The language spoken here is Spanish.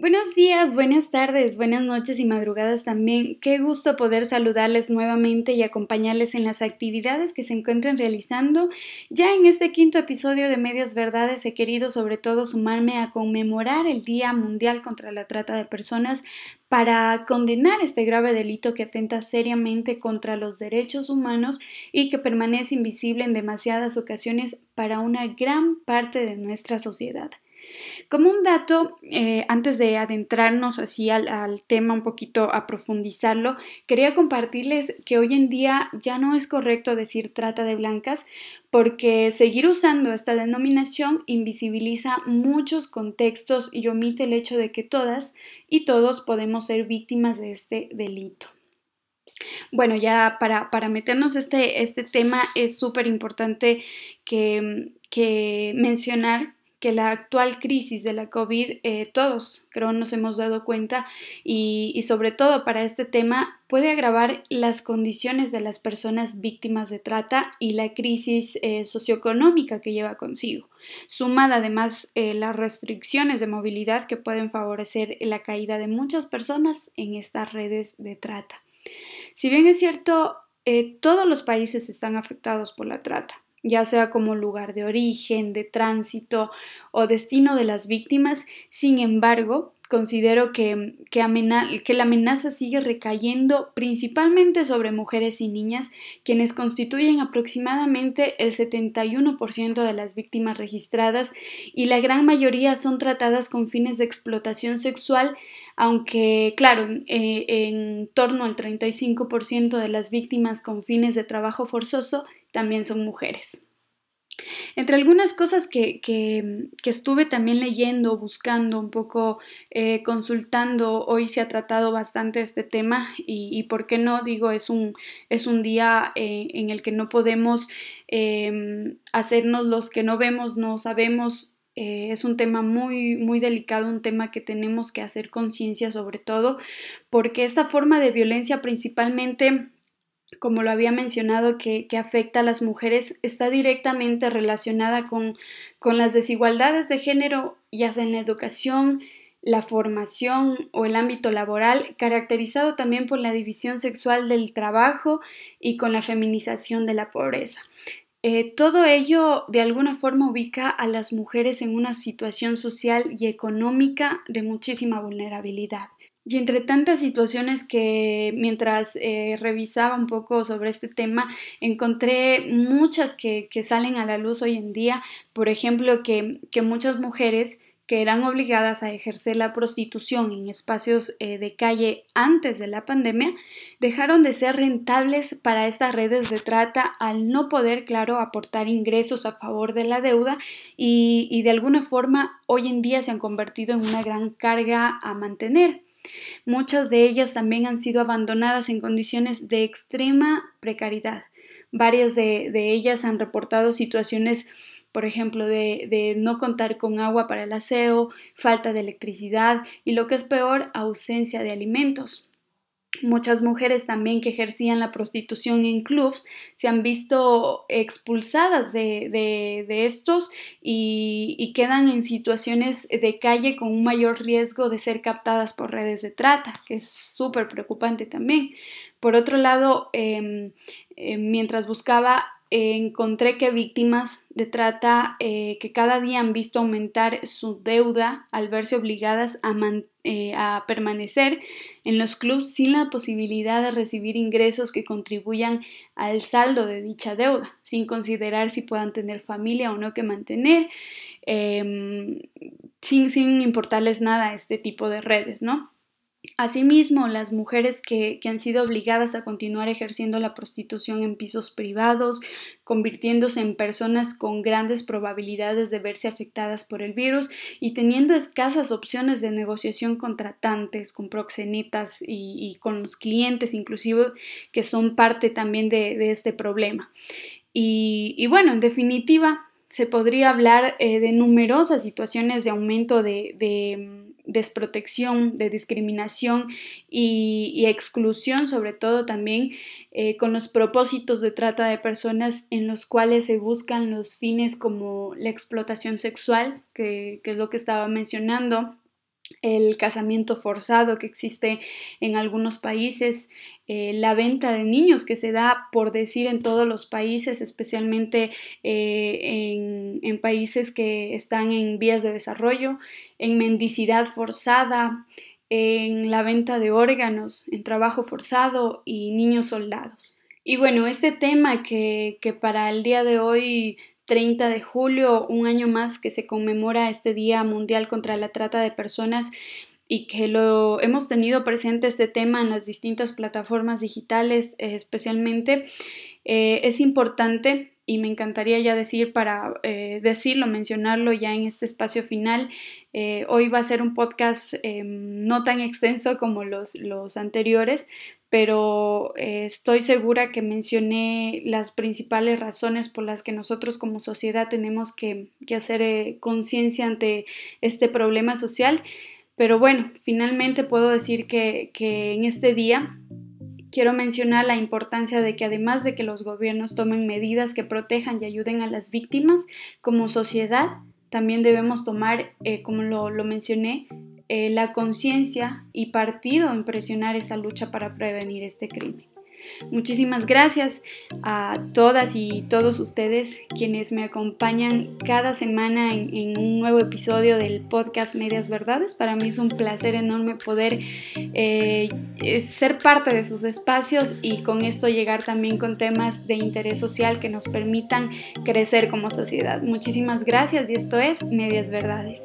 Buenos días, buenas tardes, buenas noches y madrugadas también. Qué gusto poder saludarles nuevamente y acompañarles en las actividades que se encuentran realizando. Ya en este quinto episodio de Medias Verdades he querido sobre todo sumarme a conmemorar el Día Mundial contra la Trata de Personas para condenar este grave delito que atenta seriamente contra los derechos humanos y que permanece invisible en demasiadas ocasiones para una gran parte de nuestra sociedad. Como un dato, eh, antes de adentrarnos así al, tema un poquito a profundizarlo, quería compartirles que hoy en día ya no es correcto decir trata de blancas porque seguir usando esta denominación invisibiliza muchos contextos y omite el hecho de que todas y todos podemos ser víctimas de este delito. Bueno, ya para, meternos este, este tema es súper importante que, que mencionar que la actual crisis de la COVID, eh, todos creo nos hemos dado cuenta y, sobre todo para este tema puede agravar las condiciones de las personas víctimas de trata y la crisis eh, socioeconómica que lleva consigo, sumada además eh, las restricciones de movilidad que pueden favorecer la caída de muchas personas en estas redes de trata. Si bien es cierto, todos los países están afectados por la trata, ya sea como lugar de origen, de tránsito o destino de las víctimas. Sin embargo, considero que, que, la amenaza sigue recayendo principalmente sobre mujeres y niñas, quienes constituyen aproximadamente el 71% de las víctimas registradas y la gran mayoría son tratadas con fines de explotación sexual, aunque claro, eh, en torno al 35% de las víctimas con fines de trabajo forzoso también son mujeres. Entre algunas cosas que, estuve también leyendo, buscando, un poco eh, consultando, hoy se ha tratado bastante este tema y, por qué no, digo, es un, es un día eh, en el que no podemos em, hacernos los que no vemos, no sabemos. Eh, es un tema muy, muy delicado, un tema que tenemos que hacer conciencia sobre todo, porque esta forma de violencia principalmente como lo había mencionado, que, afecta a las mujeres, está directamente relacionada con, con las desigualdades de género, ya sea en la educación, la formación o el ámbito laboral, caracterizado también por la división sexual del trabajo y con la feminización de la pobreza. Eh, todo ello de alguna forma ubica a las mujeres en una situación social y económica de muchísima vulnerabilidad. Y entre tantas situaciones que mientras eh, revisaba un poco sobre este tema, encontré muchas que, salen a la luz hoy en día. Por ejemplo, que, muchas mujeres que eran obligadas a ejercer la prostitución en espacios eh, de calle antes de la pandemia, dejaron de ser rentables para estas redes de trata al no poder, claro, aportar ingresos a favor de la deuda y, y de alguna forma hoy en día se han convertido en una gran carga a mantener. Muchas de ellas también han sido abandonadas en condiciones de extrema precariedad. Varias de, ellas han reportado situaciones, por ejemplo, de, no contar con agua para el aseo, falta de electricidad y lo que es peor, ausencia de alimentos. Muchas mujeres también que ejercían la prostitución en clubs se han visto expulsadas de, estos y, quedan en situaciones de calle con un mayor riesgo de ser captadas por redes de trata, que es súper preocupante también. Por otro lado, em, em, mientras buscaba encontré que víctimas de trata eh, que cada día han visto aumentar su deuda al verse obligadas a, eh, a, permanecer en los clubes sin la posibilidad de recibir ingresos que contribuyan al saldo de dicha deuda, sin considerar si puedan tener familia o no que mantener, em, sin, sin importarles nada este tipo de redes, ¿no? Asimismo, las mujeres que, han sido obligadas a continuar ejerciendo la prostitución en pisos privados, convirtiéndose en personas con grandes probabilidades de verse afectadas por el virus y teniendo escasas opciones de negociación con tratantes, con proxenetas y, con los clientes inclusive que son parte también de, este problema. Y, bueno, en definitiva, se podría hablar eh, de numerosas situaciones de aumento de desprotección, de discriminación y, exclusión, sobre todo también eh, con los propósitos de trata de personas en los cuales se buscan los fines como la explotación sexual, que, es lo que estaba mencionando, el casamiento forzado que existe en algunos países, eh, la venta de niños que se da, por decir, en todos los países, especialmente eh, en, países que están en vías de desarrollo, en mendicidad forzada, en la venta de órganos, en trabajo forzado y niños soldados. Y bueno, este tema que, que para el día de hoy 30 de julio, un año más que se conmemora este Día Mundial contra la Trata de Personas y que lo hemos tenido presente este tema en las distintas plataformas digitales eh, especialmente, eh, es importante y me encantaría ya decir para eh, decirlo, mencionarlo ya en este espacio final. hoy va a ser un podcast no tan extenso como los, los anteriores, pero eh, estoy segura que mencioné las principales razones por las que nosotros como sociedad tenemos que, hacer eh, conciencia ante este problema social. Pero bueno, finalmente puedo decir que, en este día quiero mencionar la importancia de que además de que los gobiernos tomen medidas que protejan y ayuden a las víctimas, como sociedad también debemos tomar, eh, como lo, lo mencioné, eh, la conciencia y partido en presionar esa lucha para prevenir este crimen. Muchísimas gracias a todas y todos ustedes quienes me acompañan cada semana en, un nuevo episodio del podcast Medias Verdades. Para mí es un placer enorme poder eh, ser parte de sus espacios y con esto llegar también con temas de interés social que nos permitan crecer como sociedad. Muchísimas gracias y esto es Medias Verdades.